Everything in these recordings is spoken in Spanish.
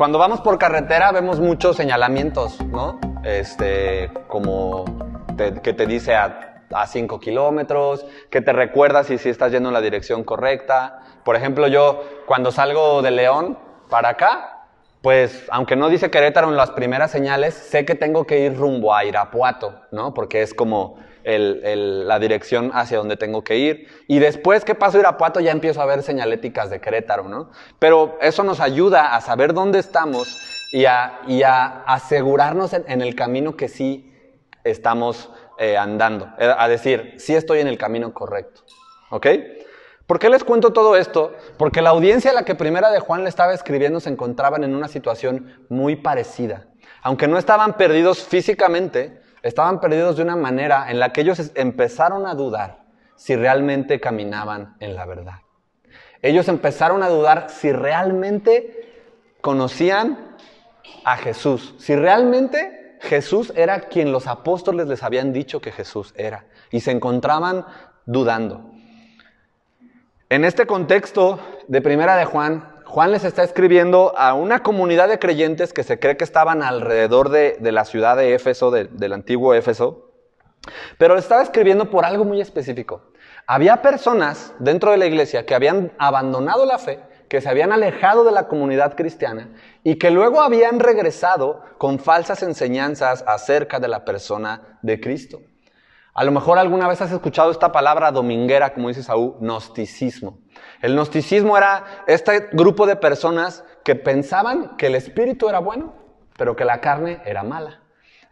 Cuando vamos por carretera vemos muchos señalamientos, ¿no? Este, como que te dice a, a 5 kilómetros, que te recuerda si, si estás yendo en la dirección correcta. Por ejemplo, yo cuando salgo de León para acá, pues aunque no dice Querétaro en las primeras señales, sé que tengo que ir rumbo a Irapuato, ¿no? Porque es como la dirección hacia donde tengo que ir. Y después que paso Irapuato ya empiezo a ver señaléticas de Querétaro, ¿no? Pero eso nos ayuda a saber dónde estamos y a, y a asegurarnos en, el camino que sí estamos eh, andando. Eh, a decir, sí estoy en el camino correcto. ¿Ok? ¿Por qué les cuento todo esto? Porque la audiencia a la que Primera de Juan le estaba escribiendo se encontraban en una situación muy parecida. Aunque no estaban perdidos físicamente, estaban perdidos de una manera en la que ellos empezaron a dudar si realmente caminaban en la verdad. Ellos empezaron a dudar si realmente conocían a Jesús, si realmente Jesús era quien los apóstoles les habían dicho que Jesús era, y se encontraban dudando. En este contexto de Primera de Juan, Juan les está escribiendo a una comunidad de creyentes que se cree que estaban alrededor de, la ciudad de Éfeso, del antiguo Éfeso, pero le estaba escribiendo por algo muy específico. Había personas dentro de la iglesia que habían abandonado la fe, que se habían alejado de la comunidad cristiana y que luego habían regresado con falsas enseñanzas acerca de la persona de Cristo. A lo mejor alguna vez has escuchado esta palabra dominguera, como dice Saúl, gnosticismo. El gnosticismo era este grupo de personas que pensaban que el espíritu era bueno, pero que la carne era mala.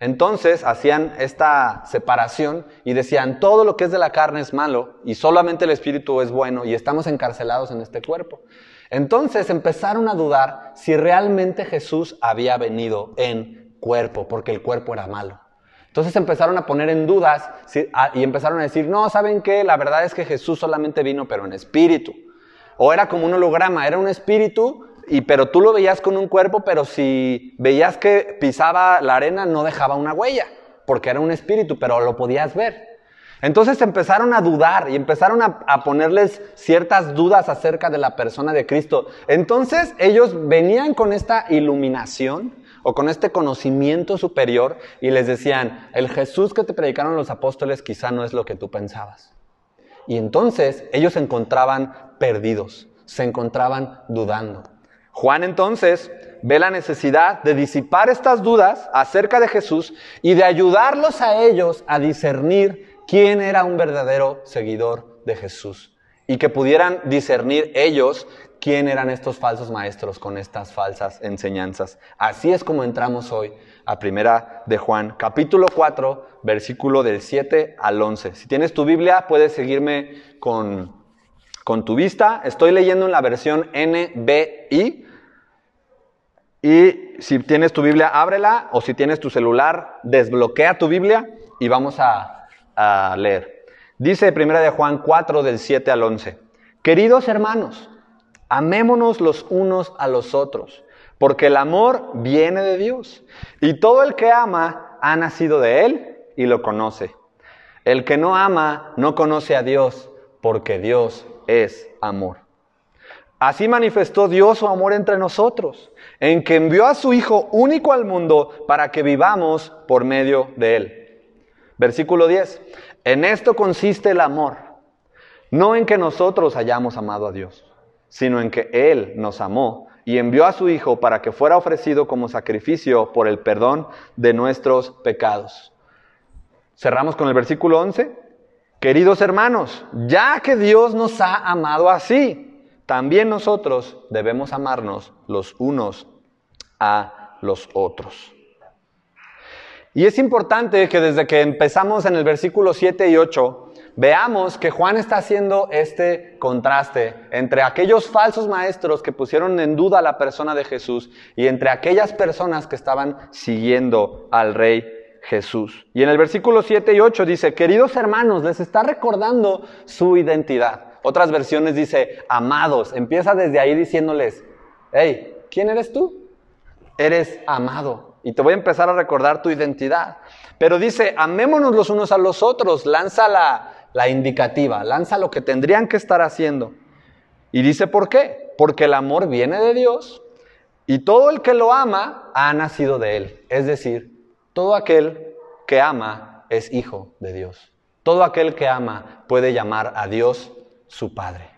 Entonces hacían esta separación y decían, todo lo que es de la carne es malo y solamente el espíritu es bueno y estamos encarcelados en este cuerpo. Entonces empezaron a dudar si realmente Jesús había venido en cuerpo, porque el cuerpo era malo. Entonces empezaron a poner en dudas y empezaron a decir, no, ¿saben qué? La verdad es que Jesús solamente vino, pero en espíritu. O era como un holograma, era un espíritu, y, pero tú lo veías con un cuerpo, pero si veías que pisaba la arena no dejaba una huella, porque era un espíritu, pero lo podías ver. Entonces empezaron a dudar y empezaron a, a, ponerles ciertas dudas acerca de la persona de Cristo. Entonces ellos venían con esta iluminación o con este conocimiento superior y les decían, el Jesús que te predicaron los apóstoles quizá no es lo que tú pensabas. Y entonces ellos se encontraban perdidos, se encontraban dudando. Juan entonces ve la necesidad de disipar estas dudas acerca de Jesús y de ayudarlos a ellos a discernir quién era un verdadero seguidor de Jesús y que pudieran discernir ellos quién eran estos falsos maestros con estas falsas enseñanzas. Así es como entramos hoy a Primera de Juan, capítulo 4, versículo del 7 al 11. Si tienes tu Biblia, puedes seguirme con, con tu vista. Estoy leyendo en la versión NBI. Y si tienes tu Biblia, ábrela, o si tienes tu celular, desbloquea tu Biblia y vamos a, a leer. Dice Primera de Juan 4 del 7 al 11. Queridos hermanos, Amémonos los unos a los otros, porque el amor viene de Dios. Y todo el que ama ha nacido de Él y lo conoce. El que no ama no conoce a Dios, porque Dios es amor. Así manifestó Dios su amor entre nosotros, en que envió a su Hijo único al mundo para que vivamos por medio de Él. Versículo 10. En esto consiste el amor, no en que nosotros hayamos amado a Dios sino en que Él nos amó y envió a su Hijo para que fuera ofrecido como sacrificio por el perdón de nuestros pecados. Cerramos con el versículo 11. Queridos hermanos, ya que Dios nos ha amado así, también nosotros debemos amarnos los unos a los otros. Y es importante que desde que empezamos en el versículo 7 y 8, veamos que Juan está haciendo este contraste entre aquellos falsos maestros que pusieron en duda la persona de Jesús y entre aquellas personas que estaban siguiendo al rey Jesús. Y en el versículo 7 y 8 dice, queridos hermanos, les está recordando su identidad. Otras versiones dice, amados. Empieza desde ahí diciéndoles, hey, ¿quién eres tú? Eres amado. Y te voy a empezar a recordar tu identidad. Pero dice, amémonos los unos a los otros, lanza la, la indicativa, lanza lo que tendrían que estar haciendo. Y dice, ¿por qué? Porque el amor viene de Dios Y todo el que lo ama ha nacido de él. Es decir, todo aquel que ama es hijo de Dios. Todo aquel que ama puede llamar a Dios su Padre.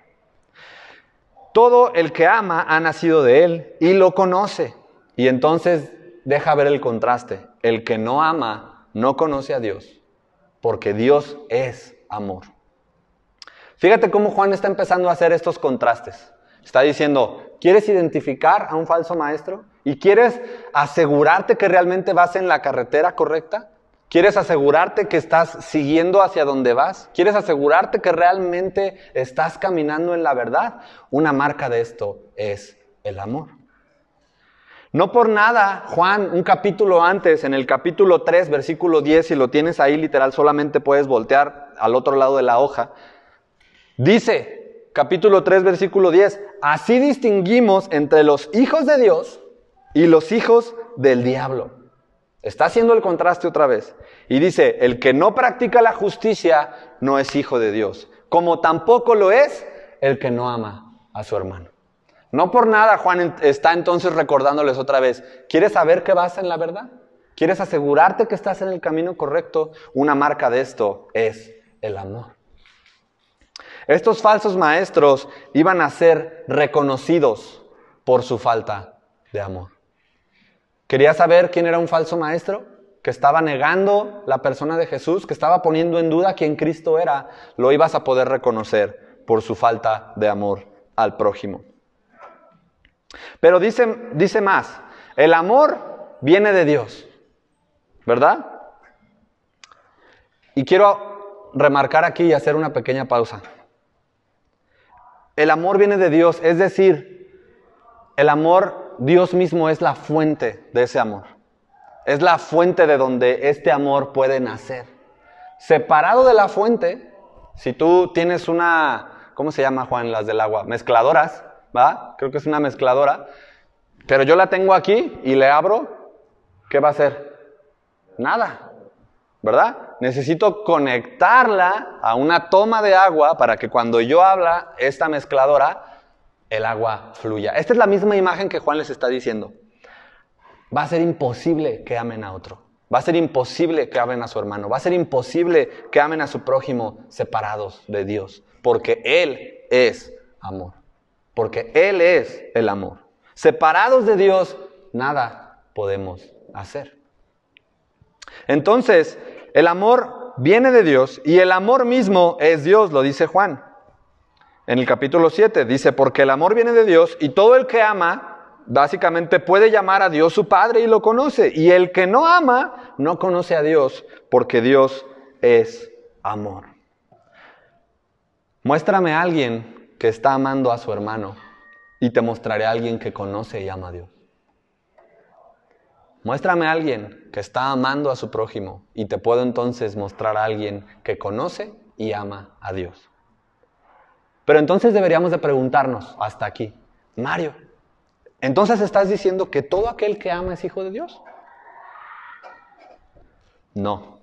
Todo el que ama ha nacido de Él y lo conoce. Y entonces deja ver el contraste. El que no ama no conoce a Dios, porque Dios es amor. Fíjate cómo Juan está empezando a hacer estos contrastes. Está diciendo, ¿quieres identificar a un falso maestro? ¿Y quieres asegurarte que realmente vas en la carretera correcta? ¿Quieres asegurarte que estás siguiendo hacia donde vas? ¿Quieres asegurarte que realmente estás caminando en la verdad? Una marca de esto es el amor. No por nada, Juan, un capítulo antes, en el capítulo 3, versículo 10, si lo tienes ahí literal, solamente puedes voltear al otro lado de la hoja, dice, capítulo 3, versículo 10, así distinguimos entre los hijos de Dios y los hijos del diablo. Está haciendo el contraste otra vez. Y dice, el que no practica la justicia no es hijo de Dios, como tampoco lo es el que no ama a su hermano. No por nada Juan está entonces recordándoles otra vez, ¿quieres saber que vas en la verdad? ¿Quieres asegurarte que estás en el camino correcto? Una marca de esto es el amor. Estos falsos maestros iban a ser reconocidos por su falta de amor. ¿Quería saber quién era un falso maestro? Que estaba negando la persona de Jesús, que estaba poniendo en duda quién Cristo era. Lo ibas a poder reconocer por su falta de amor al prójimo. Pero dice, dice más, el amor viene de Dios, ¿verdad? Y quiero remarcar aquí y hacer una pequeña pausa. El amor viene de Dios, es decir, el amor Dios mismo es la fuente de ese amor. Es la fuente de donde este amor puede nacer. Separado de la fuente, si tú tienes una, ¿cómo se llama Juan las del agua? Mezcladoras, ¿va? Creo que es una mezcladora. Pero yo la tengo aquí y le abro, ¿qué va a hacer? Nada, ¿verdad? Necesito conectarla a una toma de agua para que cuando yo habla esta mezcladora el agua fluya. Esta es la misma imagen que Juan les está diciendo. Va a ser imposible que amen a otro. Va a ser imposible que amen a su hermano. Va a ser imposible que amen a su prójimo separados de Dios. Porque Él es amor. Porque Él es el amor. Separados de Dios, nada podemos hacer. Entonces, el amor viene de Dios y el amor mismo es Dios, lo dice Juan. En el capítulo 7 dice, porque el amor viene de Dios y todo el que ama, básicamente puede llamar a Dios su Padre y lo conoce. Y el que no ama, no conoce a Dios, porque Dios es amor. Muéstrame a alguien que está amando a su hermano y te mostraré a alguien que conoce y ama a Dios. Muéstrame a alguien que está amando a su prójimo y te puedo entonces mostrar a alguien que conoce y ama a Dios. Pero entonces deberíamos de preguntarnos hasta aquí, Mario, entonces estás diciendo que todo aquel que ama es hijo de Dios? No.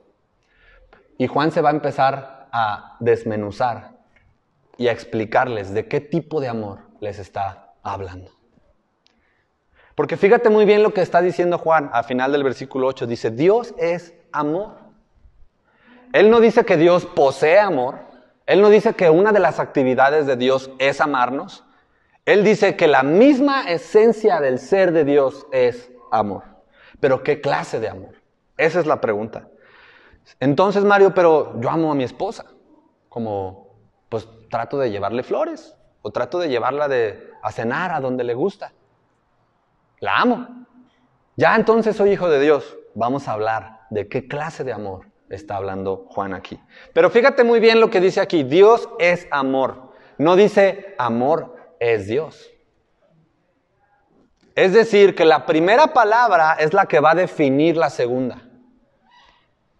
Y Juan se va a empezar a desmenuzar y a explicarles de qué tipo de amor les está hablando. Porque fíjate muy bien lo que está diciendo Juan al final del versículo 8. Dice, Dios es amor. Él no dice que Dios posee amor. Él no dice que una de las actividades de Dios es amarnos. Él dice que la misma esencia del ser de Dios es amor. Pero ¿qué clase de amor? Esa es la pregunta. Entonces, Mario, pero yo amo a mi esposa. Como, pues trato de llevarle flores o trato de llevarla de, a cenar a donde le gusta. La amo. Ya entonces soy hijo de Dios. Vamos a hablar de qué clase de amor está hablando Juan aquí. Pero fíjate muy bien lo que dice aquí, Dios es amor. No dice amor es Dios. Es decir, que la primera palabra es la que va a definir la segunda.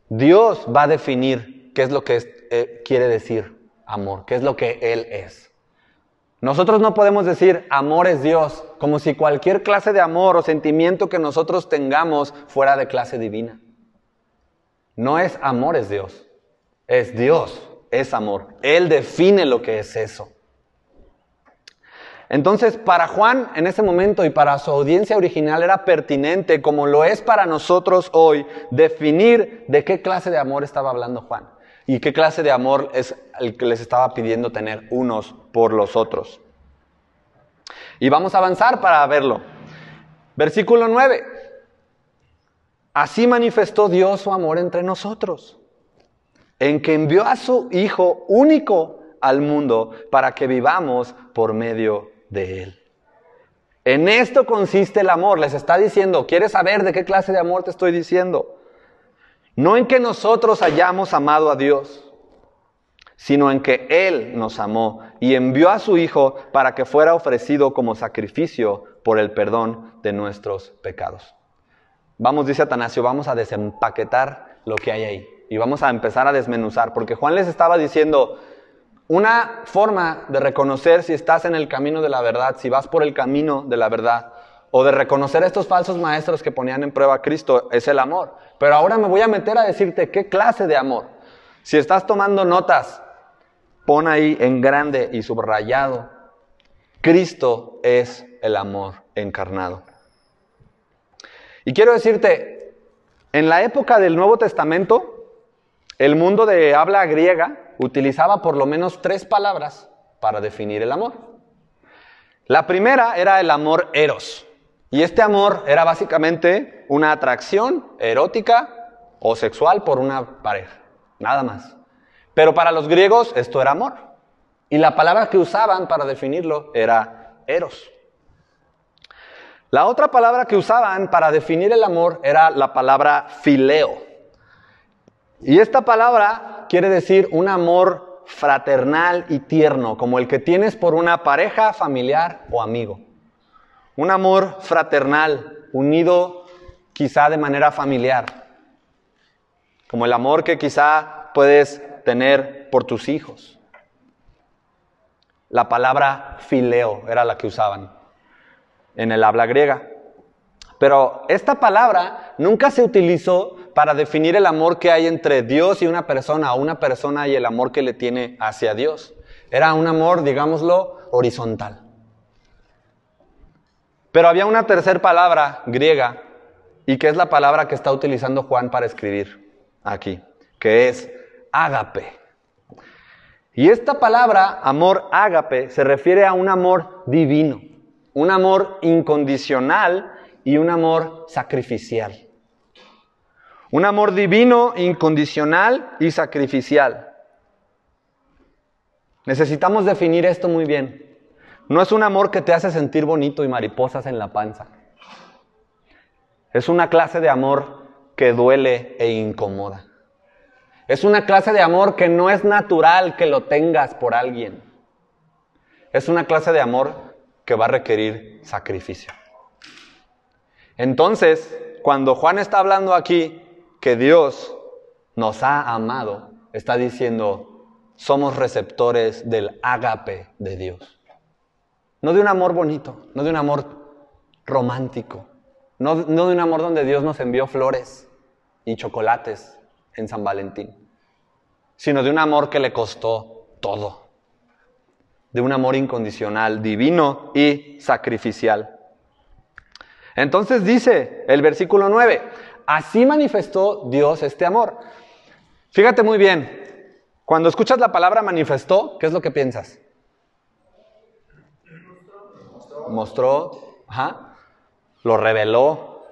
Dios va a definir qué es lo que eh, quiere decir amor, qué es lo que Él es. Nosotros no podemos decir amor es Dios, como si cualquier clase de amor o sentimiento que nosotros tengamos fuera de clase divina. No es amor, es Dios. Es Dios, es amor. Él define lo que es eso. Entonces, para Juan en ese momento y para su audiencia original era pertinente, como lo es para nosotros hoy, definir de qué clase de amor estaba hablando Juan y qué clase de amor es el que les estaba pidiendo tener unos por los otros. Y vamos a avanzar para verlo. Versículo 9. Así manifestó Dios su amor entre nosotros, en que envió a su Hijo único al mundo para que vivamos por medio de Él. En esto consiste el amor. Les está diciendo, ¿quieres saber de qué clase de amor te estoy diciendo? No en que nosotros hayamos amado a Dios, sino en que Él nos amó y envió a su Hijo para que fuera ofrecido como sacrificio por el perdón de nuestros pecados. Vamos, dice Atanasio, vamos a desempaquetar lo que hay ahí y vamos a empezar a desmenuzar, porque Juan les estaba diciendo, una forma de reconocer si estás en el camino de la verdad, si vas por el camino de la verdad, o de reconocer a estos falsos maestros que ponían en prueba a Cristo, es el amor. Pero ahora me voy a meter a decirte qué clase de amor. Si estás tomando notas, pon ahí en grande y subrayado, Cristo es el amor encarnado. Y quiero decirte, en la época del Nuevo Testamento, el mundo de habla griega utilizaba por lo menos tres palabras para definir el amor. La primera era el amor eros. Y este amor era básicamente una atracción erótica o sexual por una pareja. Nada más. Pero para los griegos esto era amor. Y la palabra que usaban para definirlo era eros. La otra palabra que usaban para definir el amor era la palabra fileo. Y esta palabra quiere decir un amor fraternal y tierno, como el que tienes por una pareja, familiar o amigo. Un amor fraternal, unido quizá de manera familiar, como el amor que quizá puedes tener por tus hijos. La palabra fileo era la que usaban en el habla griega. Pero esta palabra nunca se utilizó para definir el amor que hay entre Dios y una persona, o una persona y el amor que le tiene hacia Dios. Era un amor, digámoslo, horizontal. Pero había una tercera palabra griega, y que es la palabra que está utilizando Juan para escribir aquí, que es ágape. Y esta palabra, amor ágape, se refiere a un amor divino, un amor incondicional y un amor sacrificial. Un amor divino, incondicional y sacrificial. Necesitamos definir esto muy bien. No es un amor que te hace sentir bonito y mariposas en la panza. Es una clase de amor que duele e incomoda. Es una clase de amor que no es natural que lo tengas por alguien. Es una clase de amor que va a requerir sacrificio. Entonces, cuando Juan está hablando aquí que Dios nos ha amado, está diciendo, somos receptores del ágape de Dios. No de un amor bonito, no de un amor romántico, no, no de un amor donde Dios nos envió flores y chocolates en San Valentín, sino de un amor que le costó todo, de un amor incondicional, divino y sacrificial. Entonces dice el versículo 9, Así manifestó Dios este amor. Fíjate muy bien, cuando escuchas la palabra manifestó, ¿qué es lo que piensas? Mostró, lo reveló,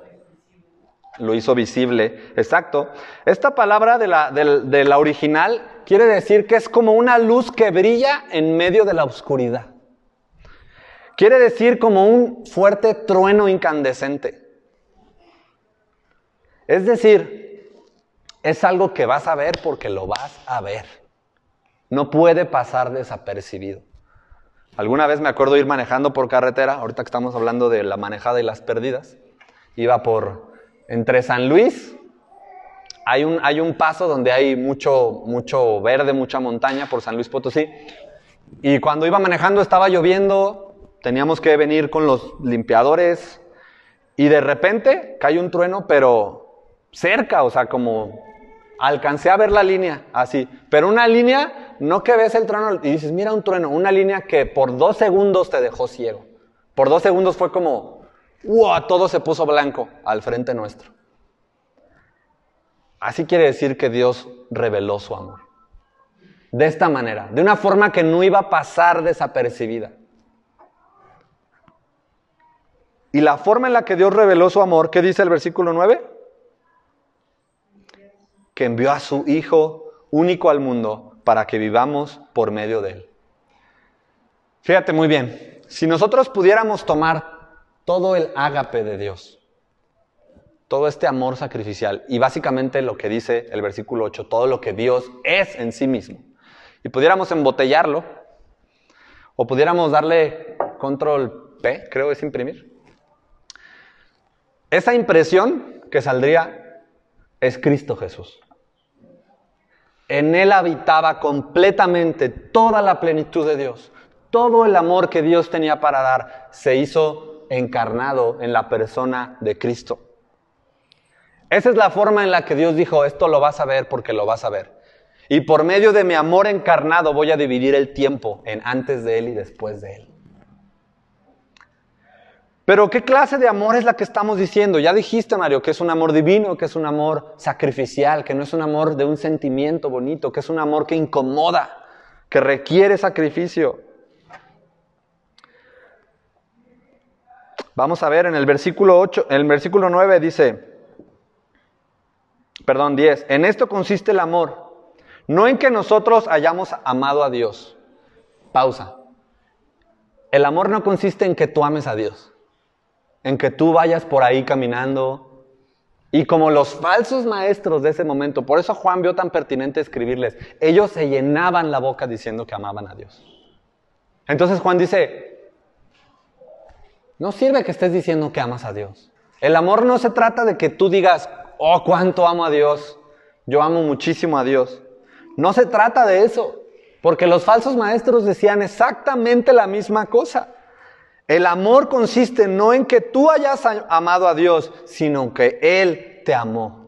lo hizo visible, exacto. Esta palabra de la, de la original quiere decir que es como una luz que brilla en medio de la oscuridad. Quiere decir como un fuerte trueno incandescente. Es decir, es algo que vas a ver porque lo vas a ver. No puede pasar desapercibido. Alguna vez me acuerdo ir manejando por carretera, ahorita que estamos hablando de la manejada y las perdidas, iba por entre San Luis, hay un, hay un paso donde hay mucho, mucho verde, mucha montaña por San Luis Potosí, y cuando iba manejando estaba lloviendo, teníamos que venir con los limpiadores, y de repente cae un trueno, pero cerca, o sea, como Alcancé a ver la línea, así. Pero una línea, no que ves el trueno y dices, mira un trueno, una línea que por dos segundos te dejó ciego. Por dos segundos fue como, ¡wow! Todo se puso blanco al frente nuestro. Así quiere decir que Dios reveló su amor. De esta manera, de una forma que no iba a pasar desapercibida. Y la forma en la que Dios reveló su amor, ¿qué dice el versículo 9? Que envió a su Hijo único al mundo para que vivamos por medio de él. Fíjate muy bien, si nosotros pudiéramos tomar todo el ágape de Dios, todo este amor sacrificial y básicamente lo que dice el versículo 8, todo lo que Dios es en sí mismo, y pudiéramos embotellarlo, o pudiéramos darle control P, creo es imprimir, esa impresión que saldría es Cristo Jesús. En Él habitaba completamente toda la plenitud de Dios. Todo el amor que Dios tenía para dar se hizo encarnado en la persona de Cristo. Esa es la forma en la que Dios dijo, esto lo vas a ver porque lo vas a ver. Y por medio de mi amor encarnado voy a dividir el tiempo en antes de Él y después de Él. Pero ¿qué clase de amor es la que estamos diciendo? Ya dijiste, Mario, que es un amor divino, que es un amor sacrificial, que no es un amor de un sentimiento bonito, que es un amor que incomoda, que requiere sacrificio. Vamos a ver en el versículo 8, en el versículo 9 dice, perdón, 10, en esto consiste el amor, no en que nosotros hayamos amado a Dios. Pausa. El amor no consiste en que tú ames a Dios en que tú vayas por ahí caminando. Y como los falsos maestros de ese momento, por eso Juan vio tan pertinente escribirles, ellos se llenaban la boca diciendo que amaban a Dios. Entonces Juan dice, no sirve que estés diciendo que amas a Dios. El amor no se trata de que tú digas, oh, cuánto amo a Dios, yo amo muchísimo a Dios. No se trata de eso, porque los falsos maestros decían exactamente la misma cosa. El amor consiste no en que tú hayas amado a Dios, sino que Él te amó.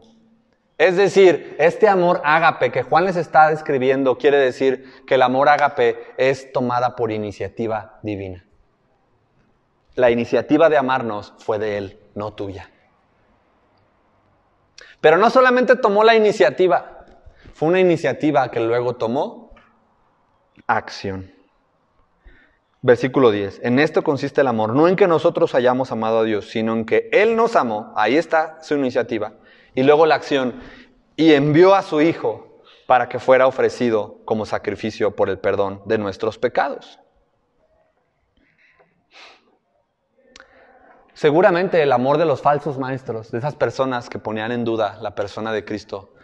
Es decir, este amor ágape que Juan les está describiendo quiere decir que el amor ágape es tomada por iniciativa divina. La iniciativa de amarnos fue de Él, no tuya. Pero no solamente tomó la iniciativa, fue una iniciativa que luego tomó acción. Versículo 10. En esto consiste el amor, no en que nosotros hayamos amado a Dios, sino en que Él nos amó, ahí está su iniciativa, y luego la acción, y envió a su Hijo para que fuera ofrecido como sacrificio por el perdón de nuestros pecados. Seguramente el amor de los falsos maestros, de esas personas que ponían en duda la persona de Cristo,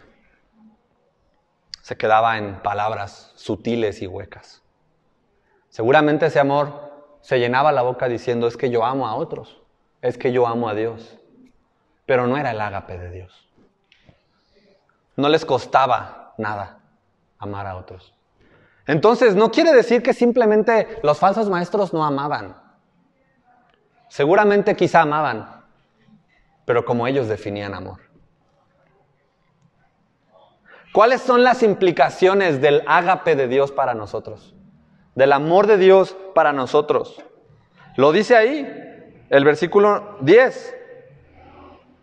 se quedaba en palabras sutiles y huecas. Seguramente ese amor se llenaba la boca diciendo, es que yo amo a otros, es que yo amo a Dios. Pero no era el ágape de Dios. No les costaba nada amar a otros. Entonces, no quiere decir que simplemente los falsos maestros no amaban. Seguramente quizá amaban, pero como ellos definían amor. ¿Cuáles son las implicaciones del ágape de Dios para nosotros? Del amor de Dios para nosotros. Lo dice ahí, el versículo 10.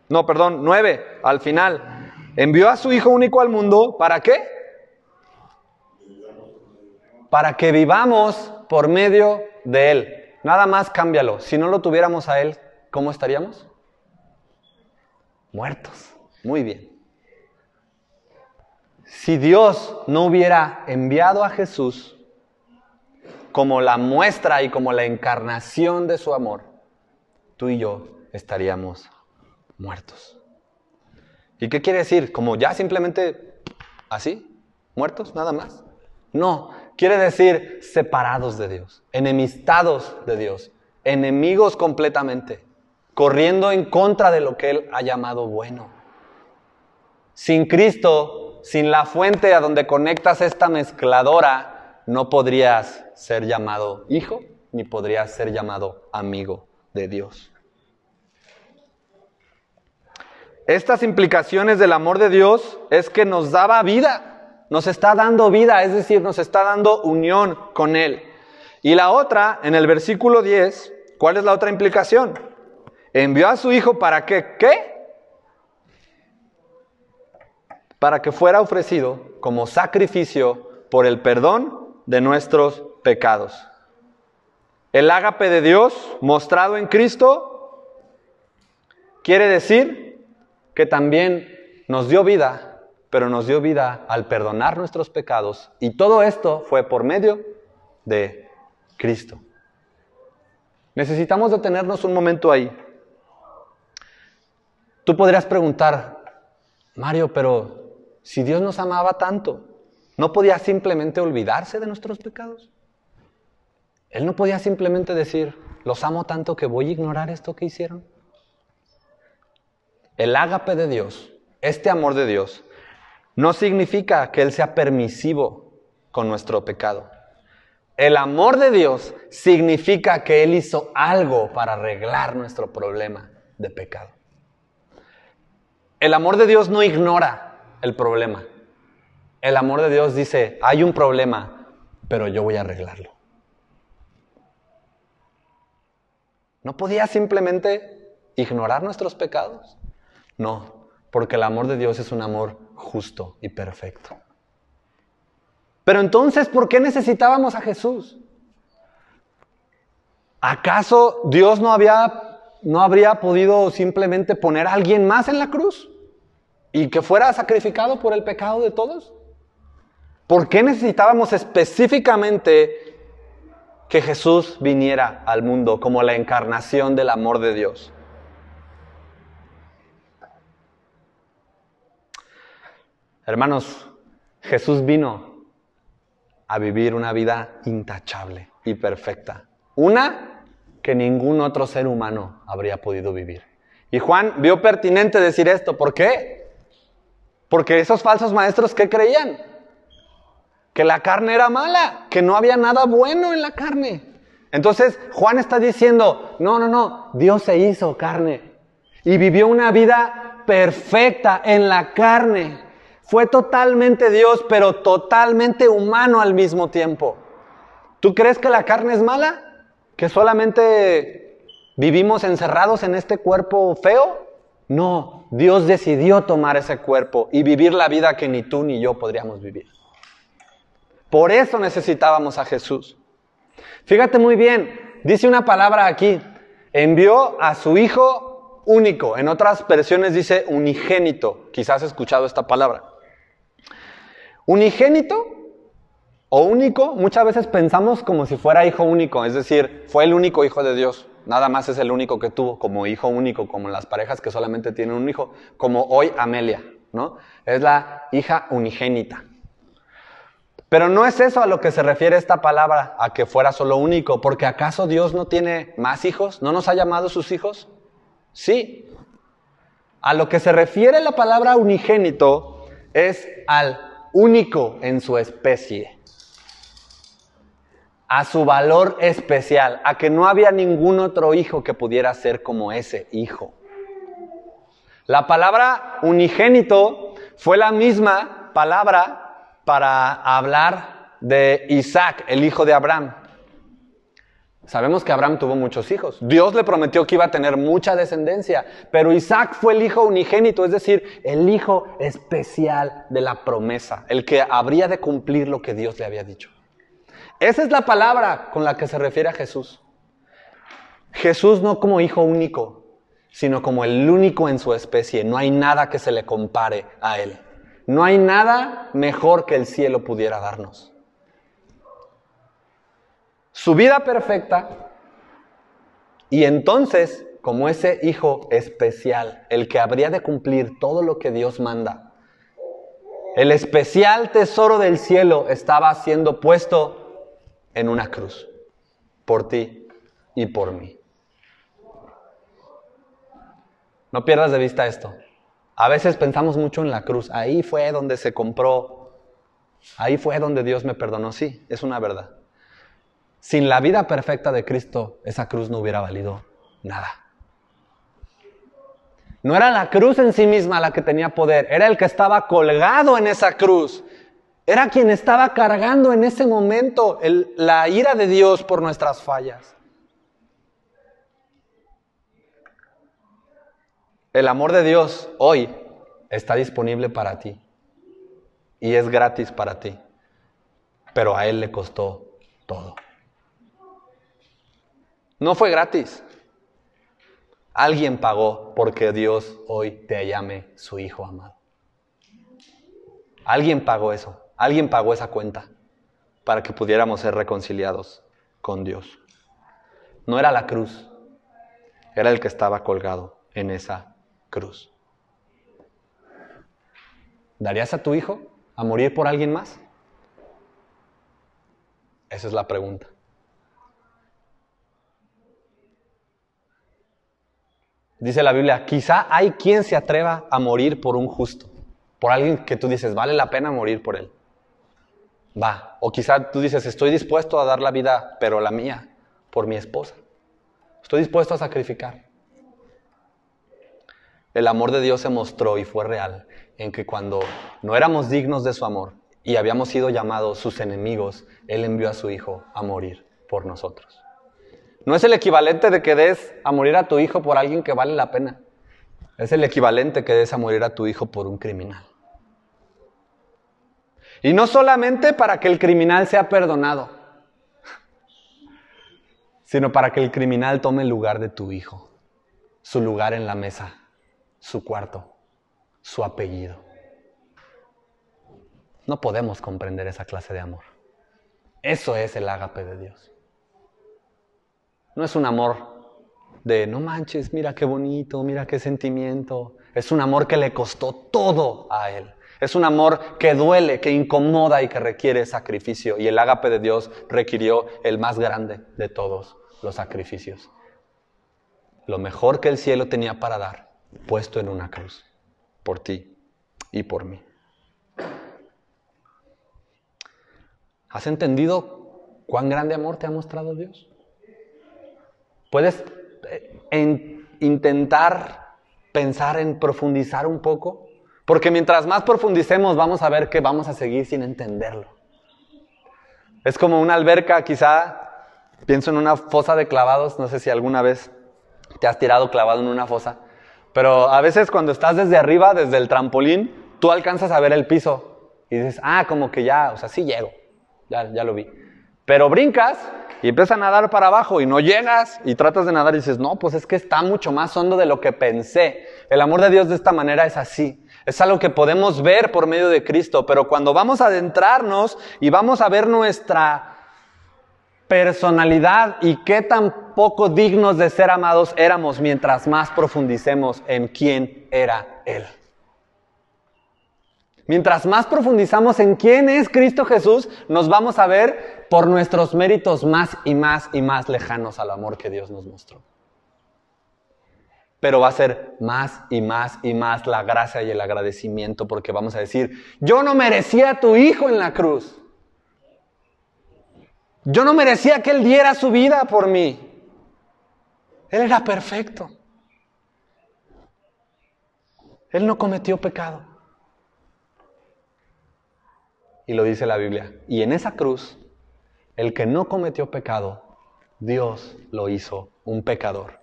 No, perdón, 9, al final. Envió a su Hijo único al mundo, ¿para qué? Para que vivamos por medio de Él. Nada más cámbialo. Si no lo tuviéramos a Él, ¿cómo estaríamos? Muertos. Muy bien. Si Dios no hubiera enviado a Jesús, como la muestra y como la encarnación de su amor, tú y yo estaríamos muertos. ¿Y qué quiere decir? ¿Como ya simplemente así? ¿Muertos? Nada más. No, quiere decir separados de Dios, enemistados de Dios, enemigos completamente, corriendo en contra de lo que Él ha llamado bueno. Sin Cristo, sin la fuente a donde conectas esta mezcladora, no podrías ser llamado hijo ni podrías ser llamado amigo de Dios. estas implicaciones del amor de Dios es que nos daba vida, nos está dando vida, es decir, nos está dando unión con Él. Y la otra, en el versículo 10, ¿cuál es la otra implicación? Envió a su Hijo para que, ¿qué? Para que fuera ofrecido como sacrificio por el perdón de nuestros pecados. El ágape de Dios mostrado en Cristo quiere decir que también nos dio vida, pero nos dio vida al perdonar nuestros pecados. Y todo esto fue por medio de Cristo. Necesitamos detenernos un momento ahí. Tú podrías preguntar, Mario, pero si Dios nos amaba tanto, ¿no podía simplemente olvidarse de nuestros pecados? Él no podía simplemente decir, los amo tanto que voy a ignorar esto que hicieron. El ágape de Dios, este amor de Dios, no significa que Él sea permisivo con nuestro pecado. El amor de Dios significa que Él hizo algo para arreglar nuestro problema de pecado. El amor de Dios no ignora el problema. El amor de Dios dice, hay un problema, pero yo voy a arreglarlo. ¿No podía simplemente ignorar nuestros pecados? No, porque el amor de Dios es un amor justo y perfecto. Pero entonces, ¿por qué necesitábamos a Jesús? ¿Acaso Dios no, había, no habría podido simplemente poner a alguien más en la cruz y que fuera sacrificado por el pecado de todos? ¿Por qué necesitábamos específicamente que Jesús viniera al mundo como la encarnación del amor de Dios. Hermanos, Jesús vino a vivir una vida intachable y perfecta. Una que ningún otro ser humano habría podido vivir. Y Juan vio pertinente decir esto. ¿Por qué? Porque esos falsos maestros, ¿qué creían? Que la carne era mala, que no había nada bueno en la carne. Entonces Juan está diciendo, no, no, no, Dios se hizo carne y vivió una vida perfecta en la carne. Fue totalmente Dios, pero totalmente humano al mismo tiempo. ¿Tú crees que la carne es mala? ¿Que solamente vivimos encerrados en este cuerpo feo? No, Dios decidió tomar ese cuerpo y vivir la vida que ni tú ni yo podríamos vivir. Por eso necesitábamos a Jesús. Fíjate muy bien, dice una palabra aquí, envió a su Hijo único. En otras versiones dice unigénito. Quizás has escuchado esta palabra. Unigénito o único, muchas veces pensamos como si fuera hijo único, es decir, fue el único hijo de Dios. Nada más es el único que tuvo como hijo único, como las parejas que solamente tienen un hijo, como hoy Amelia, ¿no? Es la hija unigénita. Pero no es eso a lo que se refiere esta palabra, a que fuera solo único, porque ¿acaso Dios no tiene más hijos? ¿No nos ha llamado sus hijos? Sí. A lo que se refiere la palabra unigénito es al único en su especie, a su valor especial, a que no había ningún otro hijo que pudiera ser como ese hijo. La palabra unigénito fue la misma palabra para hablar de Isaac, el hijo de Abraham. Sabemos que Abraham tuvo muchos hijos. Dios le prometió que iba a tener mucha descendencia, pero Isaac fue el hijo unigénito, es decir, el hijo especial de la promesa, el que habría de cumplir lo que Dios le había dicho. Esa es la palabra con la que se refiere a Jesús. Jesús no como hijo único, sino como el único en su especie. No hay nada que se le compare a él. No hay nada mejor que el cielo pudiera darnos. Su vida perfecta y entonces como ese hijo especial, el que habría de cumplir todo lo que Dios manda. El especial tesoro del cielo estaba siendo puesto en una cruz, por ti y por mí. No pierdas de vista esto. A veces pensamos mucho en la cruz. Ahí fue donde se compró. Ahí fue donde Dios me perdonó. Sí, es una verdad. Sin la vida perfecta de Cristo, esa cruz no hubiera valido nada. No era la cruz en sí misma la que tenía poder, era el que estaba colgado en esa cruz. Era quien estaba cargando en ese momento la ira de Dios por nuestras fallas. El amor de Dios hoy está disponible para ti y es gratis para ti, pero a Él le costó todo. No fue gratis. Alguien pagó porque Dios hoy te llame su Hijo amado. Alguien pagó eso. Alguien pagó esa cuenta para que pudiéramos ser reconciliados con Dios. No era la cruz, era el que estaba colgado en esa cruz. ¿Darías a tu hijo a morir por alguien más? Esa es la pregunta. Dice la Biblia, quizá hay quien se atreva a morir por un justo, por alguien que tú dices, vale la pena morir por él. Va, o quizá tú dices, estoy dispuesto a dar la vida, pero la mía, por mi esposa. Estoy dispuesto a sacrificar. El amor de Dios se mostró y fue real en que cuando no éramos dignos de su amor y habíamos sido llamados sus enemigos, Él envió a su Hijo a morir por nosotros. No es el equivalente de que des a morir a tu hijo por alguien que vale la pena. Es el equivalente que des a morir a tu hijo por un criminal. Y no solamente para que el criminal sea perdonado, sino para que el criminal tome el lugar de tu hijo, su lugar en la mesa, su cuarto, su apellido. No podemos comprender esa clase de amor. Eso es el ágape de Dios. No es un amor de, no manches, mira qué bonito, mira qué sentimiento. Es un amor que le costó todo a Él. Es un amor que duele, que incomoda y que requiere sacrificio. Y el ágape de Dios requirió el más grande de todos los sacrificios. Lo mejor que el cielo tenía para dar, puesto en una cruz, por ti y por mí. ¿Has entendido cuán grande amor te ha mostrado Dios? ¿Puedes eh, intentar pensar en profundizar un poco? Porque mientras más profundicemos vamos a ver que vamos a seguir sin entenderlo. Es como una alberca, quizá, pienso en una fosa de clavados, no sé si alguna vez te has tirado clavado en una fosa, pero a veces cuando estás desde arriba, desde el trampolín, tú alcanzas a ver el piso y dices, ah, como que ya, o sea, sí llego, ya, ya lo vi. Pero brincas y empiezas a nadar para abajo y no llegas y tratas de nadar y dices, no, pues es que está mucho más hondo de lo que pensé. El amor de Dios de esta manera es así. Es algo que podemos ver por medio de Cristo, pero cuando vamos a adentrarnos y vamos a ver nuestra personalidad y qué tan poco dignos de ser amados éramos mientras más profundicemos en quién era Él. Mientras más profundizamos en quién es Cristo Jesús, nos vamos a ver por nuestros méritos más y más y más lejanos al amor que Dios nos mostró. Pero va a ser más y más y más la gracia y el agradecimiento porque vamos a decir, yo no merecía a tu hijo en la cruz. Yo no merecía que Él diera su vida por mí. Él era perfecto. Él no cometió pecado. Y lo dice la Biblia. Y en esa cruz, el que no cometió pecado, Dios lo hizo un pecador,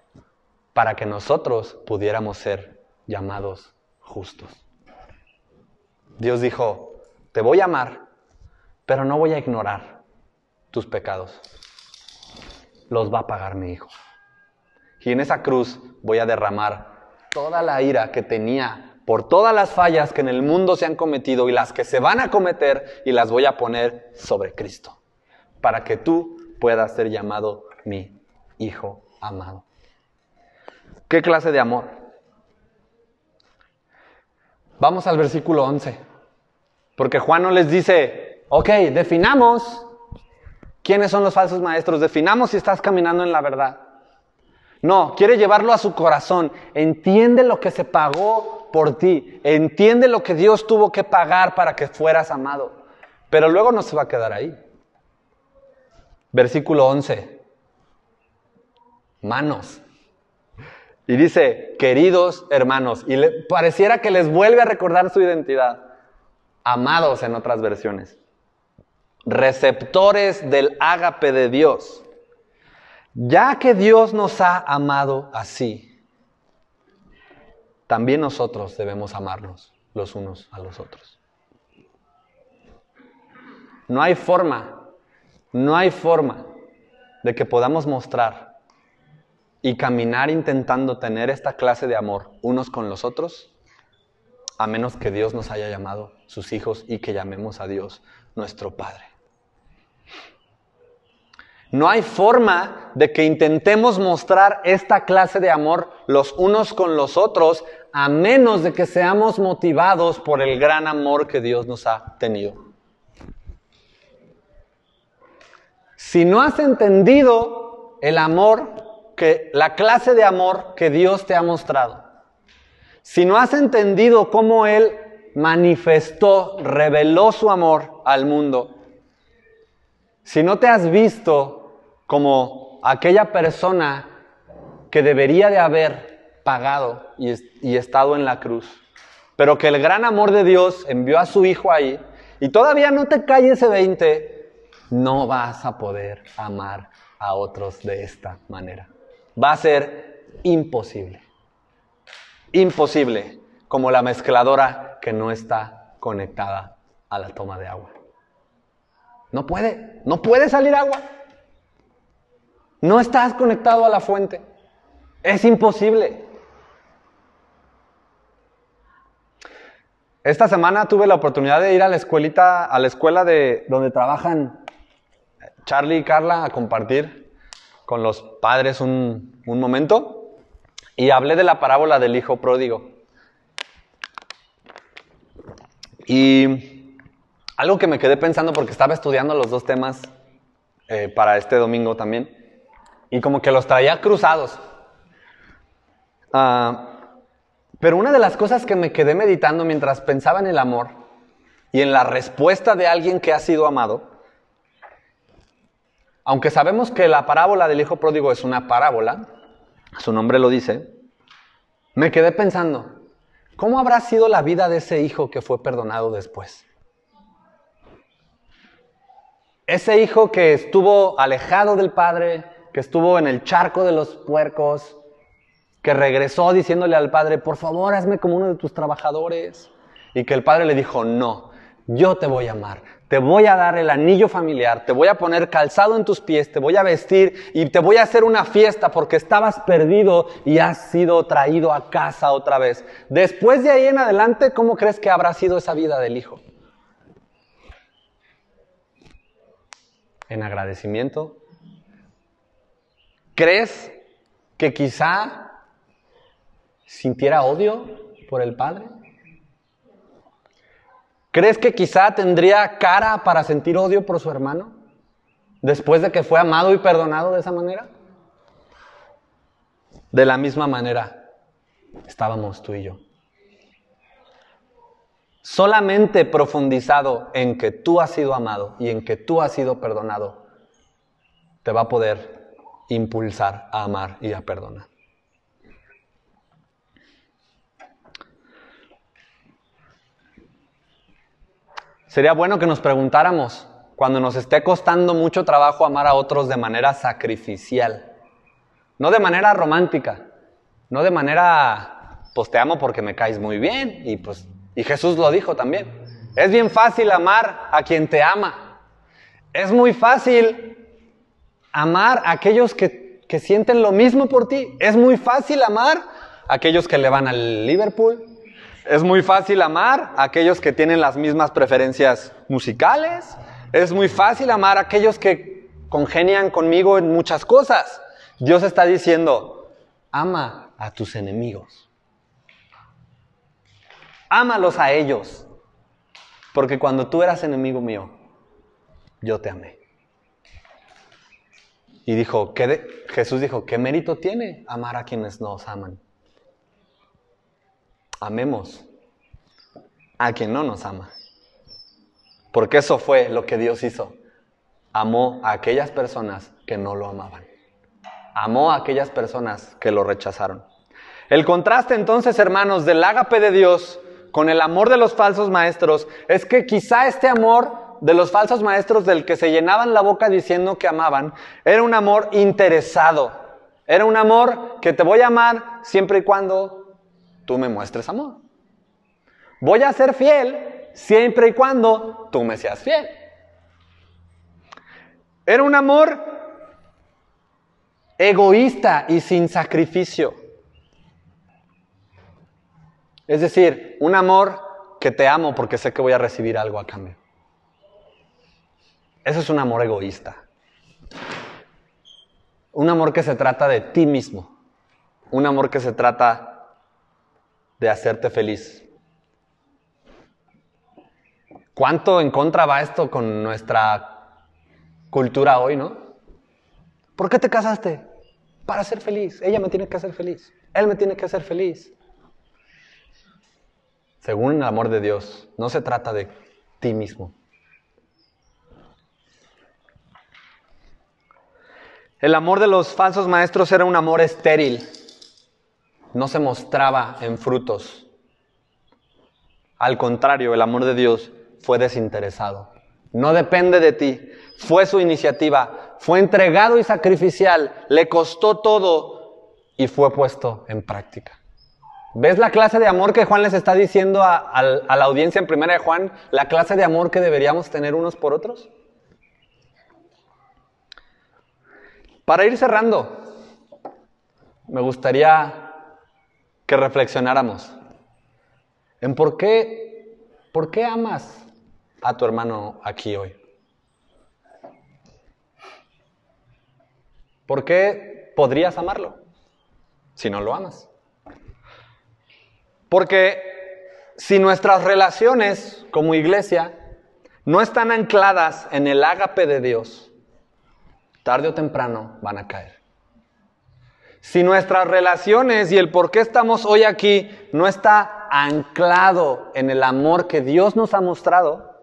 para que nosotros pudiéramos ser llamados justos. Dios dijo, te voy a amar, pero no voy a ignorar tus pecados. Los va a pagar mi Hijo. Y en esa cruz voy a derramar toda la ira que tenía por todas las fallas que en el mundo se han cometido y las que se van a cometer y las voy a poner sobre Cristo, para que tú puedas ser llamado mi hijo amado. ¿Qué clase de amor? Vamos al versículo 11, porque Juan no les dice, ok, definamos quiénes son los falsos maestros, definamos si estás caminando en la verdad. No, quiere llevarlo a su corazón. Entiende lo que se pagó por ti. Entiende lo que Dios tuvo que pagar para que fueras amado. Pero luego no se va a quedar ahí. Versículo 11. Manos. Y dice, queridos hermanos, y le, pareciera que les vuelve a recordar su identidad. Amados en otras versiones. Receptores del ágape de Dios. Ya que Dios nos ha amado así, también nosotros debemos amarnos los unos a los otros. No hay forma, no hay forma de que podamos mostrar y caminar intentando tener esta clase de amor unos con los otros, a menos que Dios nos haya llamado sus hijos y que llamemos a Dios nuestro Padre. No hay forma de que intentemos mostrar esta clase de amor los unos con los otros a menos de que seamos motivados por el gran amor que Dios nos ha tenido. Si no has entendido el amor que la clase de amor que Dios te ha mostrado, si no has entendido cómo él manifestó, reveló su amor al mundo, si no te has visto como aquella persona que debería de haber pagado y, estado en la cruz, pero que el gran amor de Dios envió a su hijo ahí, y todavía no te cae ese 20, no vas a poder amar a otros de esta manera. Va a ser imposible. Imposible, como la mezcladora que no está conectada a la toma de agua. No puede, no puede salir agua. No estás conectado a la fuente. Es imposible. Esta semana tuve la oportunidad de ir a la escuelita, a la escuela de donde trabajan Charlie y Carla a compartir con los padres un, momento y hablé de la parábola del hijo pródigo. Y algo que me quedé pensando porque estaba estudiando los dos temas eh, para este domingo también y como que los traía cruzados. Ah, pero una de las cosas que me quedé meditando mientras pensaba en el amor y en la respuesta de alguien que ha sido amado, aunque sabemos que la parábola del hijo pródigo es una parábola, su nombre lo dice, me quedé pensando, ¿cómo habrá sido la vida de ese hijo que fue perdonado después? Ese hijo que estuvo alejado del padre, que estuvo en el charco de los puercos, que regresó diciéndole al padre, por favor, hazme como uno de tus trabajadores. Y que el padre le dijo, no, yo te voy a amar, te voy a dar el anillo familiar, te voy a poner calzado en tus pies, te voy a vestir y te voy a hacer una fiesta porque estabas perdido y has sido traído a casa otra vez. Después de ahí en adelante, ¿cómo crees que habrá sido esa vida del hijo? En agradecimiento, ¿Crees que quizá sintiera odio por el Padre? ¿Crees que quizá tendría cara para sentir odio por su hermano después de que fue amado y perdonado de esa manera? De la misma manera estábamos tú y yo. Solamente profundizado en que tú has sido amado y en que tú has sido perdonado, te va a poder impulsar a amar y a perdonar. Sería bueno que nos preguntáramos cuando nos esté costando mucho trabajo amar a otros de manera sacrificial, no de manera romántica, no de manera, pues te amo porque me caes muy bien y pues y Jesús lo dijo también. Es bien fácil amar a quien te ama. Es muy fácil amar a aquellos que, que sienten lo mismo por ti. Es muy fácil amar a aquellos que le van al Liverpool. Es muy fácil amar a aquellos que tienen las mismas preferencias musicales. Es muy fácil amar a aquellos que congenian conmigo en muchas cosas. Dios está diciendo, ama a tus enemigos. Ámalos a ellos. Porque cuando tú eras enemigo mío, yo te amé. Y dijo, ¿qué Jesús dijo, ¿qué mérito tiene amar a quienes nos aman? Amemos a quien no nos ama. Porque eso fue lo que Dios hizo. Amó a aquellas personas que no lo amaban. Amó a aquellas personas que lo rechazaron. El contraste entonces, hermanos, del ágape de Dios con el amor de los falsos maestros es que quizá este amor de los falsos maestros del que se llenaban la boca diciendo que amaban era un amor interesado. Era un amor que te voy a amar siempre y cuando tú me muestres amor. Voy a ser fiel siempre y cuando tú me seas fiel. Era un amor egoísta y sin sacrificio. Es decir, un amor que te amo porque sé que voy a recibir algo a cambio. Eso es un amor egoísta. Un amor que se trata de ti mismo. Un amor que se trata de hacerte feliz. ¿Cuánto en contra va esto con nuestra cultura hoy, no? ¿Por qué te casaste? Para ser feliz. Ella me tiene que hacer feliz. Él me tiene que hacer feliz según el amor de Dios. No se trata de ti mismo. El amor de los falsos maestros era un amor estéril. No se mostraba en frutos. Al contrario, el amor de Dios fue desinteresado. No depende de ti. Fue su iniciativa. Fue entregado y sacrificial. Le costó todo y fue puesto en práctica. ¿Ves la clase de amor que Juan les está diciendo a, la audiencia en primera de Juan? La clase de amor que deberíamos tener unos por otros. Para ir cerrando, me gustaría que reflexionáramos en por qué, por qué amas a tu hermano aquí hoy. ¿Por qué podrías amarlo si no lo amas? Porque si nuestras relaciones como iglesia no están ancladas en el ágape de Dios, tarde o temprano van a caer. Si nuestras relaciones y el por qué estamos hoy aquí no está anclado en el amor que Dios nos ha mostrado,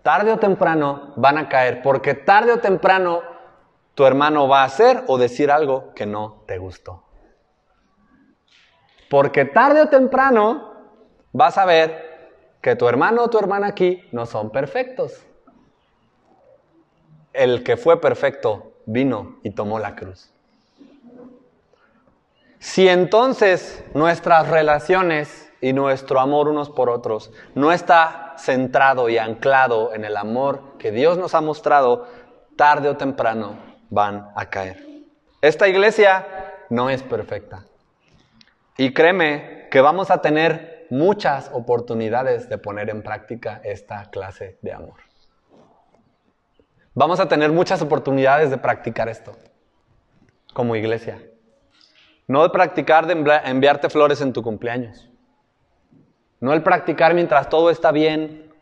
tarde o temprano van a caer, porque tarde o temprano tu hermano va a hacer o decir algo que no te gustó. Porque tarde o temprano vas a ver que tu hermano o tu hermana aquí no son perfectos. El que fue perfecto vino y tomó la cruz. Si entonces nuestras relaciones y nuestro amor unos por otros no está centrado y anclado en el amor que Dios nos ha mostrado, tarde o temprano van a caer. Esta iglesia no es perfecta. Y créeme que vamos a tener muchas oportunidades de poner en práctica esta clase de amor. Vamos a tener muchas oportunidades de practicar esto como iglesia. No de practicar de enviarte flores en tu cumpleaños. No el practicar mientras todo está bien,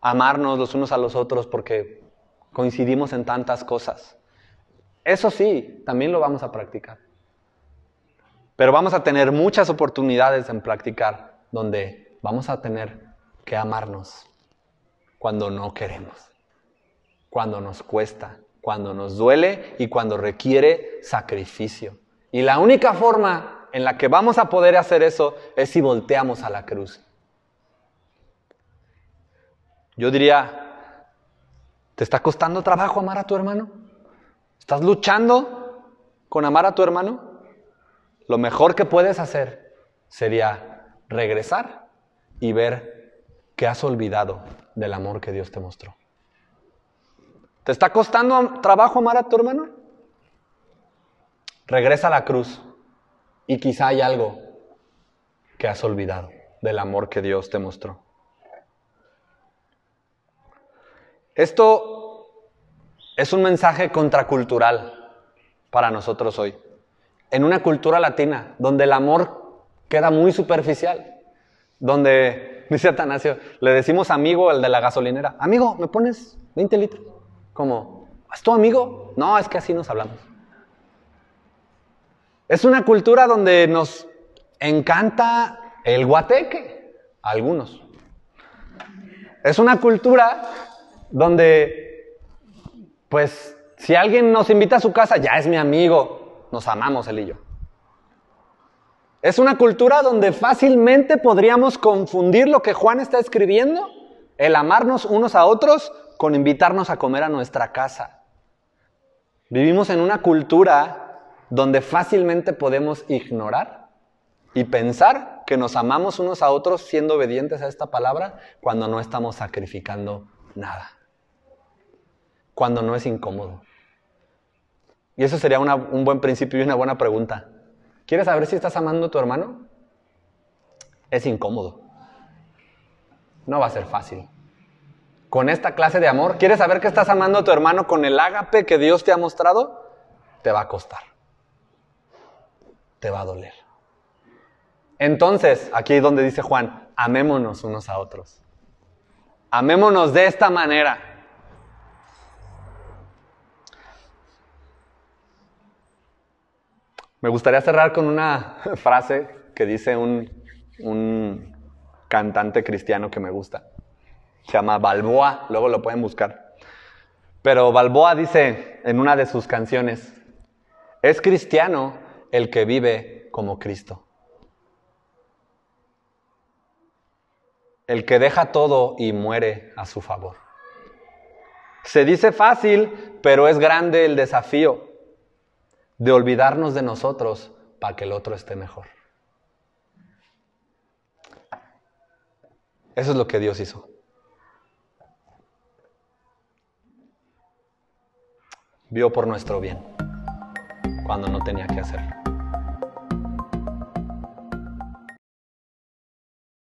amarnos los unos a los otros porque coincidimos en tantas cosas. Eso sí, también lo vamos a practicar. Pero vamos a tener muchas oportunidades en practicar donde vamos a tener que amarnos cuando no queremos, cuando nos cuesta, cuando nos duele y cuando requiere sacrificio. Y la única forma en la que vamos a poder hacer eso es si volteamos a la cruz. Yo diría, ¿te está costando trabajo amar a tu hermano? ¿Estás luchando con amar a tu hermano? lo mejor que puedes hacer sería regresar y ver que has olvidado del amor que Dios te mostró. ¿Te está costando trabajo amar a tu hermano? Regresa a la cruz y quizá hay algo que has olvidado del amor que Dios te mostró. Esto es un mensaje contracultural para nosotros hoy en una cultura latina donde el amor queda muy superficial, donde, dice Atanasio, le decimos amigo al de la gasolinera, amigo, ¿me pones 20 litros? Como, ¿es tu amigo? No, es que así nos hablamos. Es una cultura donde nos encanta el guateque, a algunos. Es una cultura donde, pues, si alguien nos invita a su casa, ya es mi amigo, nos amamos él y yo. Es una cultura donde fácilmente podríamos confundir lo que Juan está escribiendo, el amarnos unos a otros, con invitarnos a comer a nuestra casa. Vivimos en una cultura donde fácilmente podemos ignorar y pensar que nos amamos unos a otros siendo obedientes a esta palabra cuando no estamos sacrificando nada, cuando no es incómodo. Y eso sería un buen principio y una buena pregunta. ¿Quieres saber si estás amando a tu hermano? Es incómodo. No va a ser fácil. Con esta clase de amor, ¿quieres saber que estás amando a tu hermano con el ágape que Dios te ha mostrado? Te va a costar. Te va a doler. Entonces, aquí es donde dice Juan, amémonos unos a otros. Amémonos de esta manera. Me gustaría cerrar con una frase que dice un, un cantante cristiano que me gusta. Se llama Balboa, luego lo pueden buscar. Pero Balboa dice en una de sus canciones, es cristiano el que vive como Cristo. El que deja todo y muere a su favor. Se dice fácil, pero es grande el desafío de olvidarnos de nosotros para que el otro esté mejor. Eso es lo que Dios hizo. Vio por nuestro bien cuando no tenía que hacerlo.